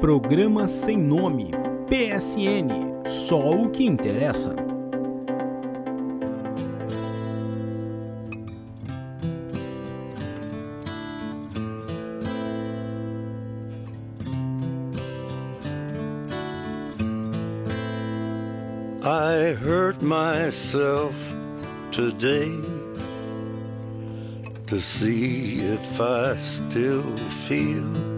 Programa Sem Nome, PSN, só o que interessa. I hurt myself today to see if I still feel.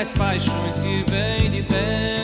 Das paixões que vem de dentro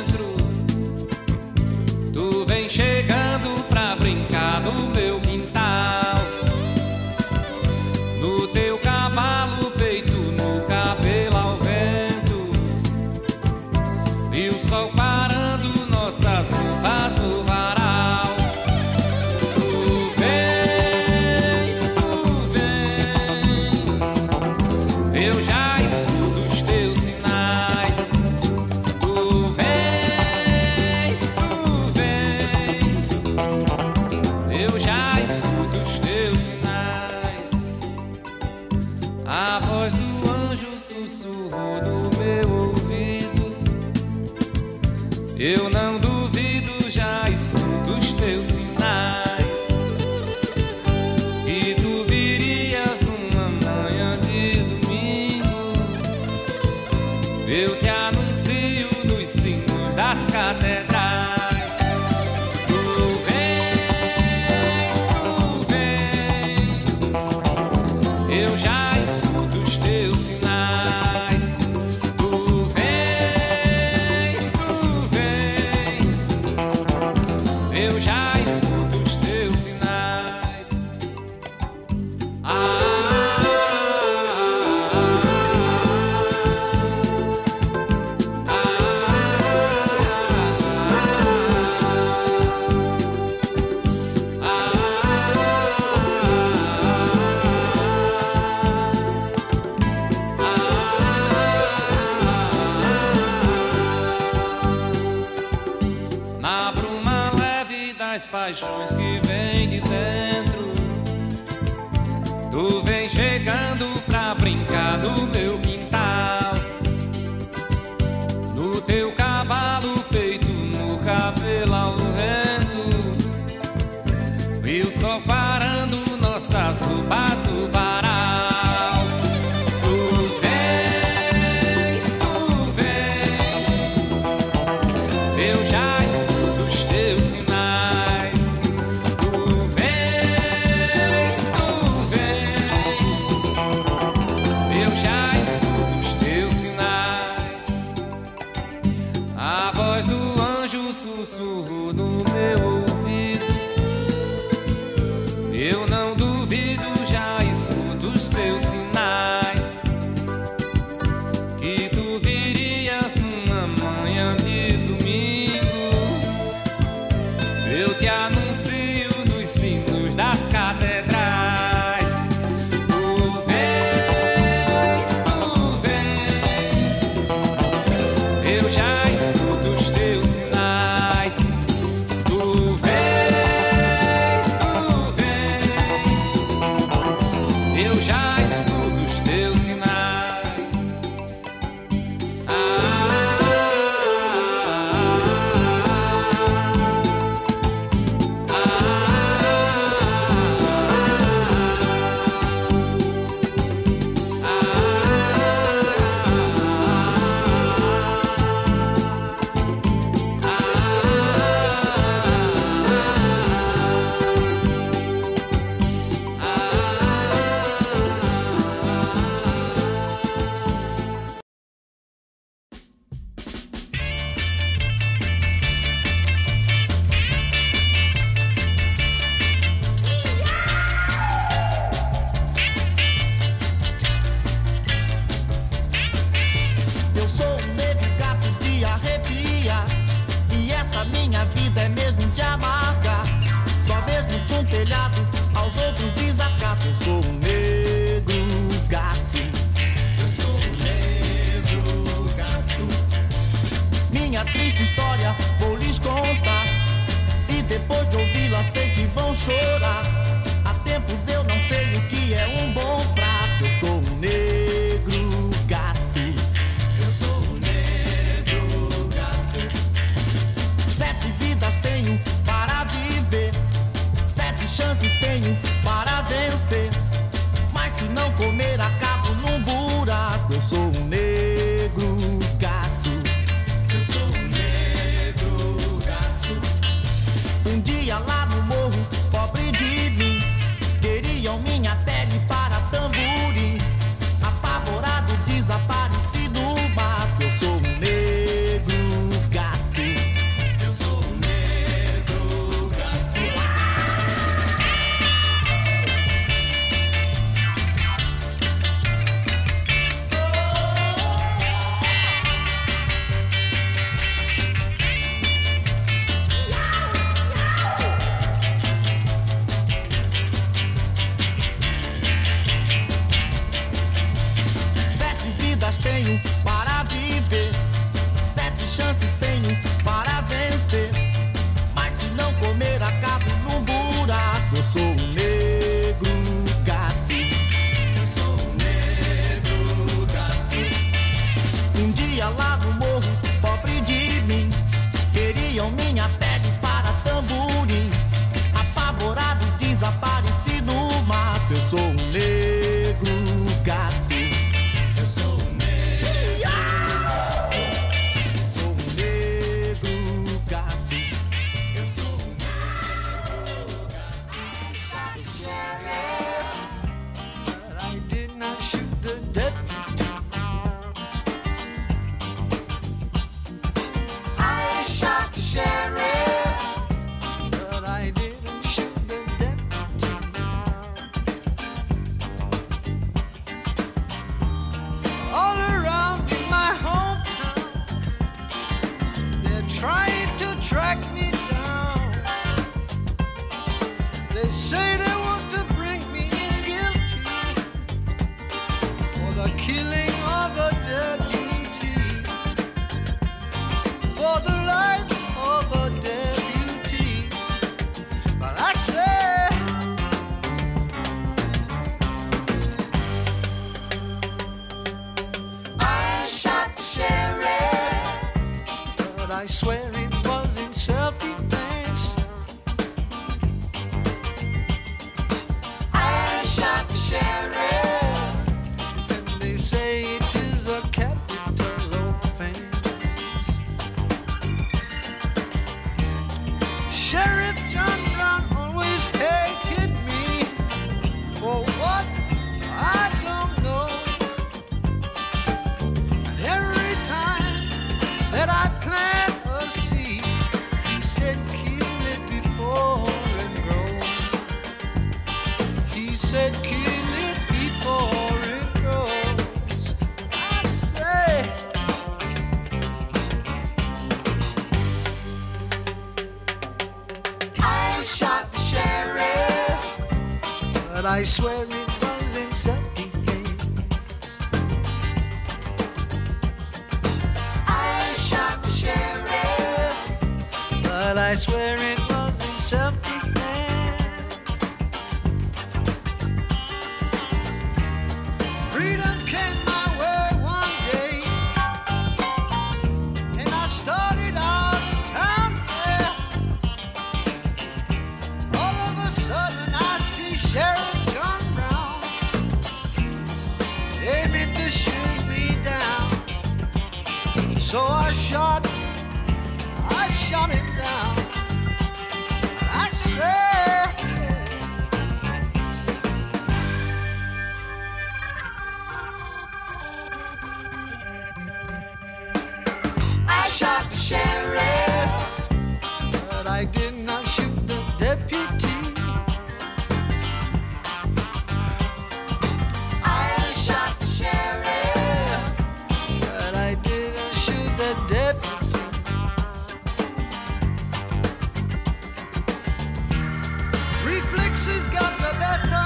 swearing. time.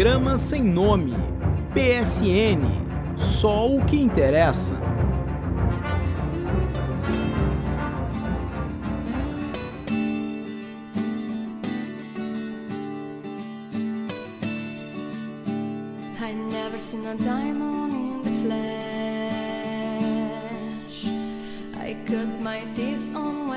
Programa Sem Nome, PSN, só o que interessa. I never seen a diamond in the flesh. I cut my teeth on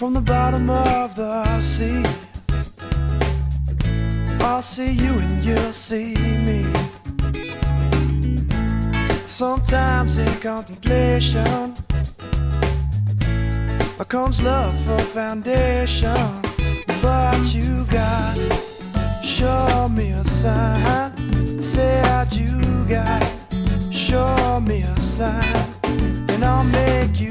from the bottom of the sea. I'll see you and you'll see me. Sometimes in contemplation comes love for foundation. But you got show me a sign. Say that you got show me a sign, and I'll make you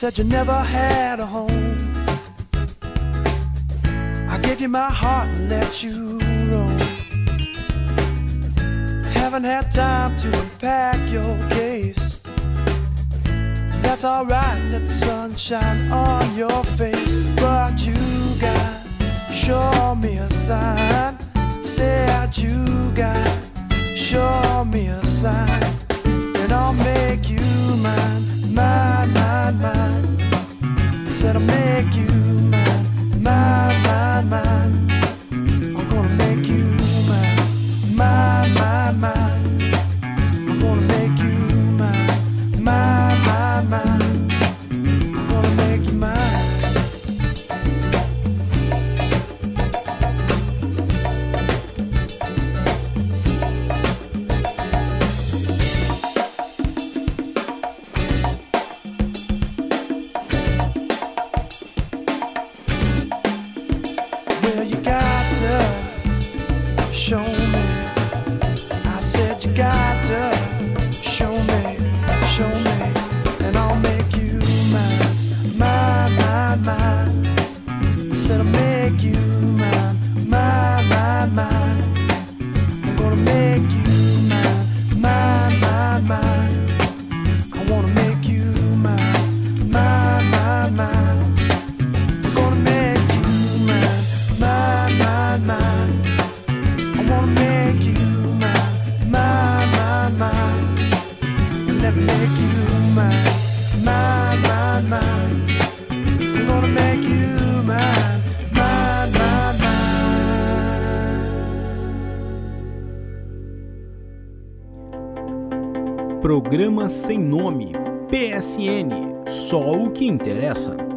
Said you never had a home. I gave you my heart and let you roam. Haven't had time to unpack your case. That's alright, let the sun shine on your face. But you got show me a sign. Programa Sem Nome. PSN. Só o que interessa.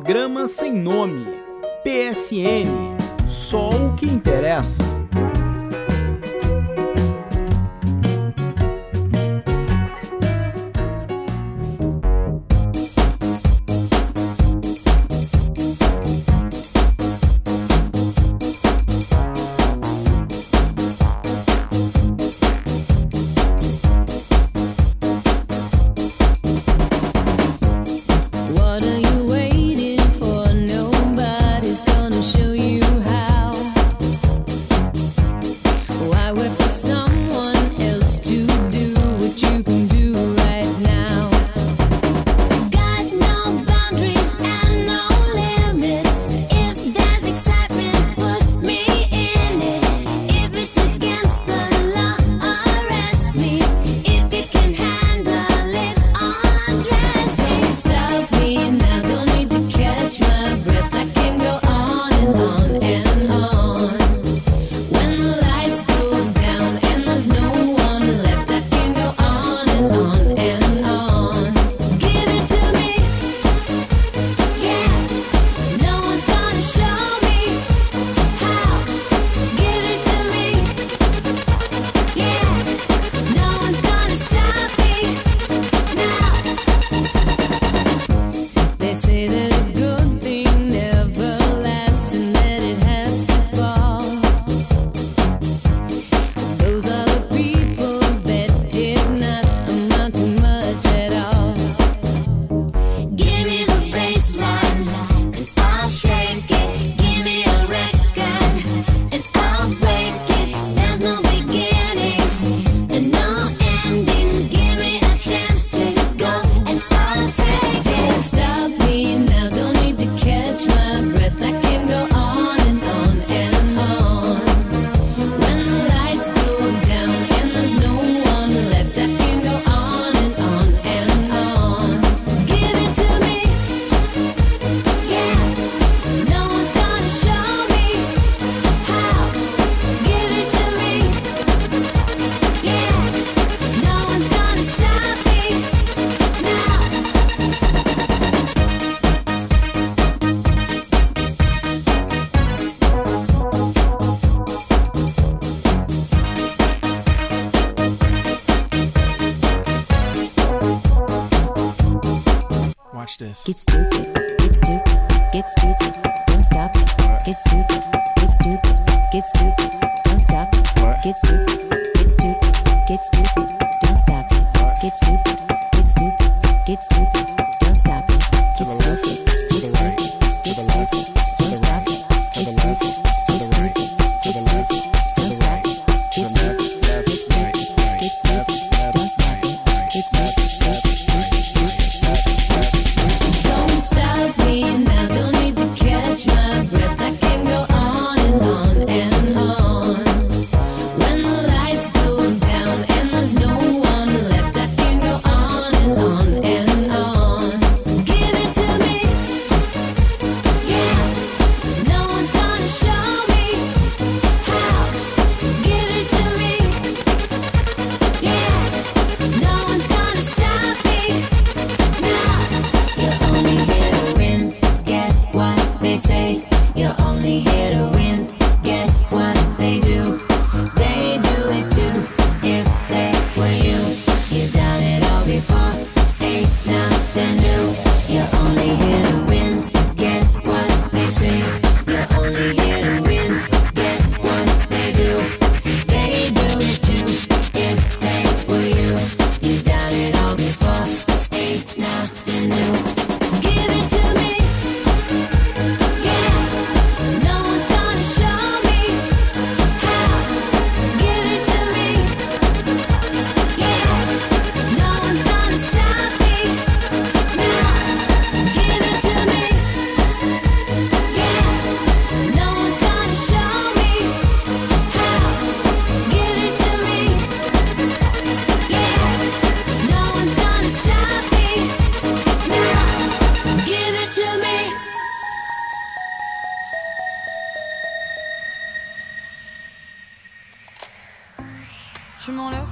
Programa Sem Nome. PSN. Só o que interessa.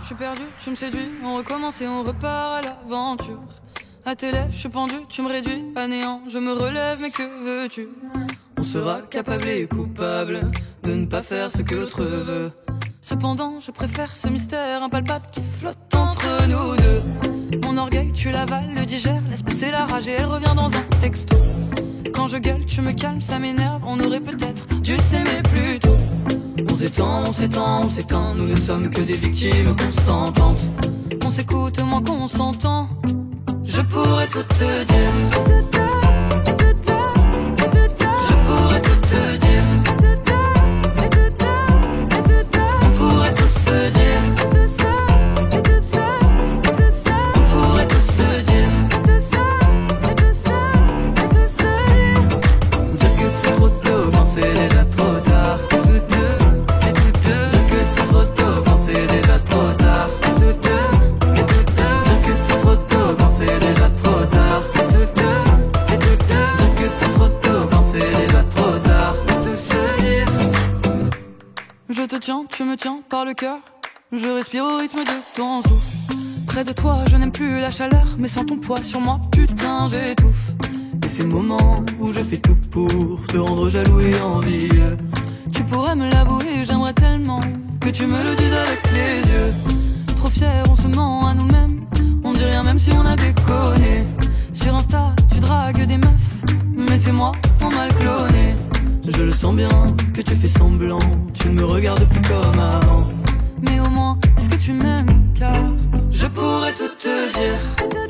Suis perdu, tu me séduis, on recommence et on repart à l'aventure. À tes lèvres, je suis pendu, tu me réduis à néant. Je me relève, mais que veux-tu? On sera capable et coupable de ne pas faire ce que l'autre veut. Cependant, je préfère ce mystère impalpable qui flotte entre nous deux. Mon orgueil, tu l'avales, le digère, laisse passer la rage et elle revient dans un texto. Quand je gueule, tu me calmes, ça m'énerve. On aurait peut-être dû s'aimer plus tôt. On s'étend, on s'étend, on s'éteint. Nous ne sommes que des victimes consentantes. On s'écoute moins qu'on s'entend. Je pourrais tout te dire. Tiens, par le cœur. Je respire au rythme de ton souffle. Près de toi, je n'aime plus la chaleur, mais sans ton poids sur moi, putain, j'étouffe. Et c'est le moment où je fais tout pour te rendre jaloux et envieux. Tu pourrais me l'avouer, j'aimerais tellement que tu me le dises avec les yeux. Trop fier, on se ment à nous-mêmes. On dit rien même si on a déconné. Sur Insta, tu dragues des meufs, mais c'est moi en mal cloné. Je le sens bien que tu fais semblant, tu ne me regardes plus comme avant. Mais au moins, est-ce que tu m'aimes? Car je pourrais tout te dire.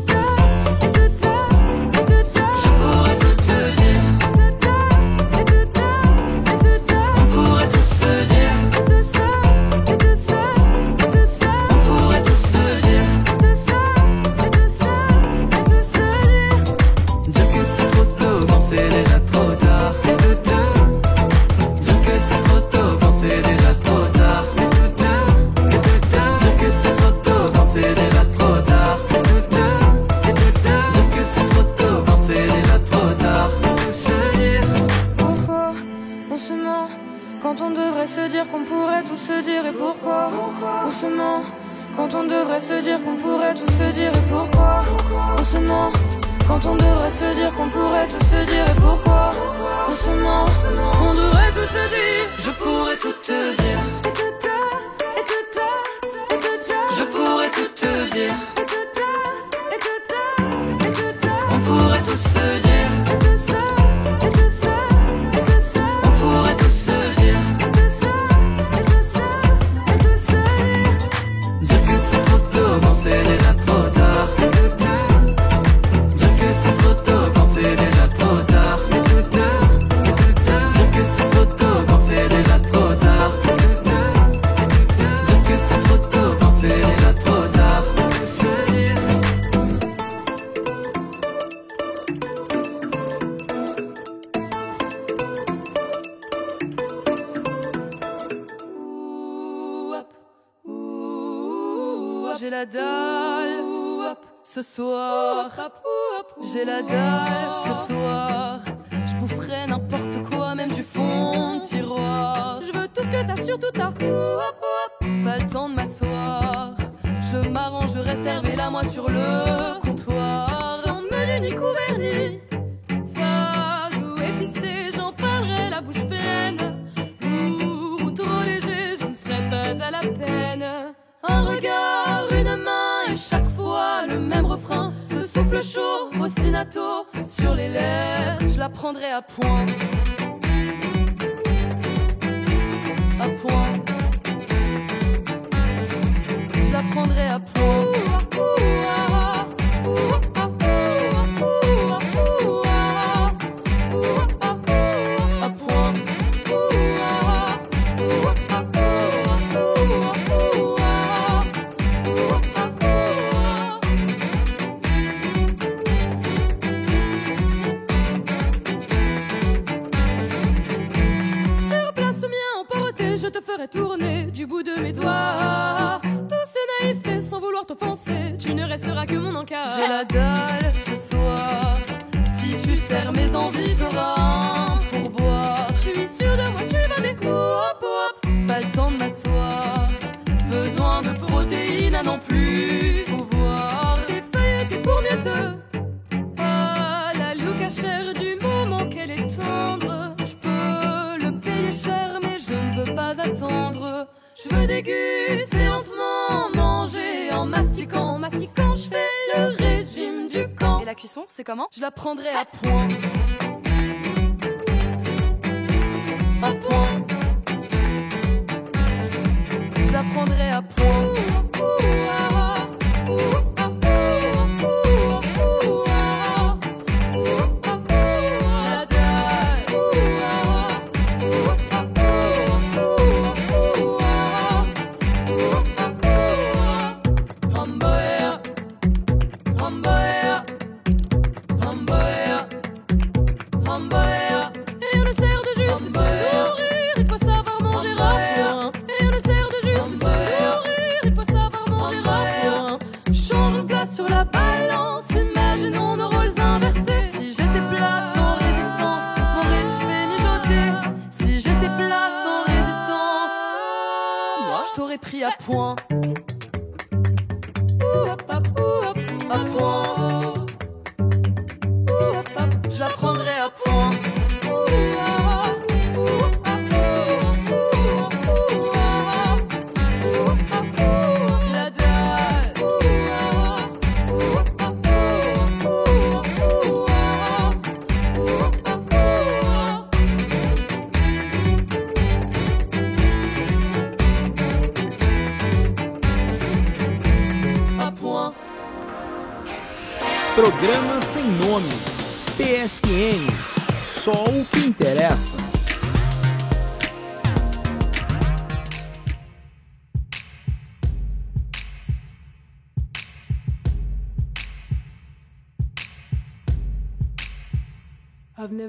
Devrait se dire qu'on pourrait tout se dire et pourquoi on se ment quand on devrait se dire qu'on pourrait tout se dire et pourquoi on se ment on devrait tout se dire Je pourrais tout te dire. Comment? Je la prendrai à point.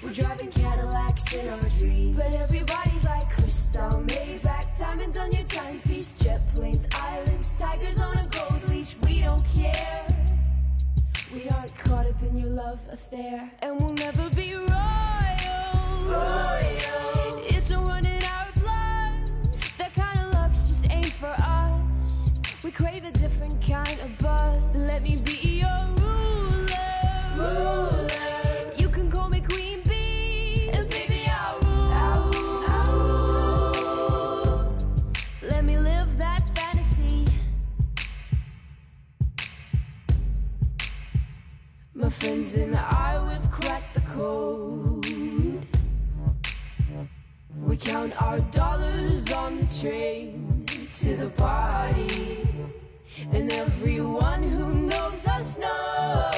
We're driving Cadillacs in our dreams. But everybody's like Cristal, Maybach, diamonds on your timepiece, jet planes, islands, tigers on a gold leash. We don't care. We aren't caught up in your love affair, and we'll never be royal. It's in our blood. That kind of just ain't for us. We crave a different kind of buzz. Let me be your ruler. You friends and I, we've cracked the code. We count our dollars on the train to the party. And everyone who knows us knows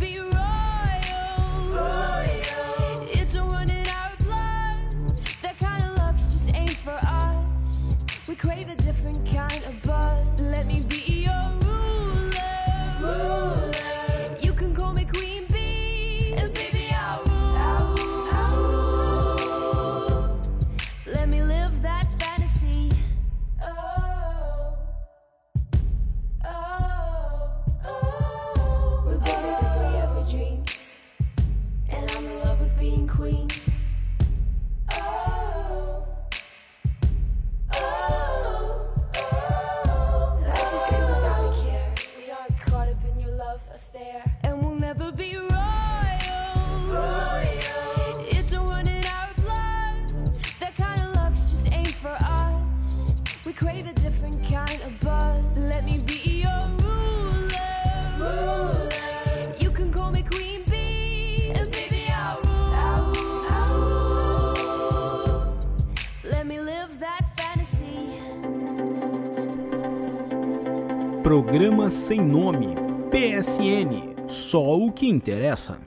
que interessa.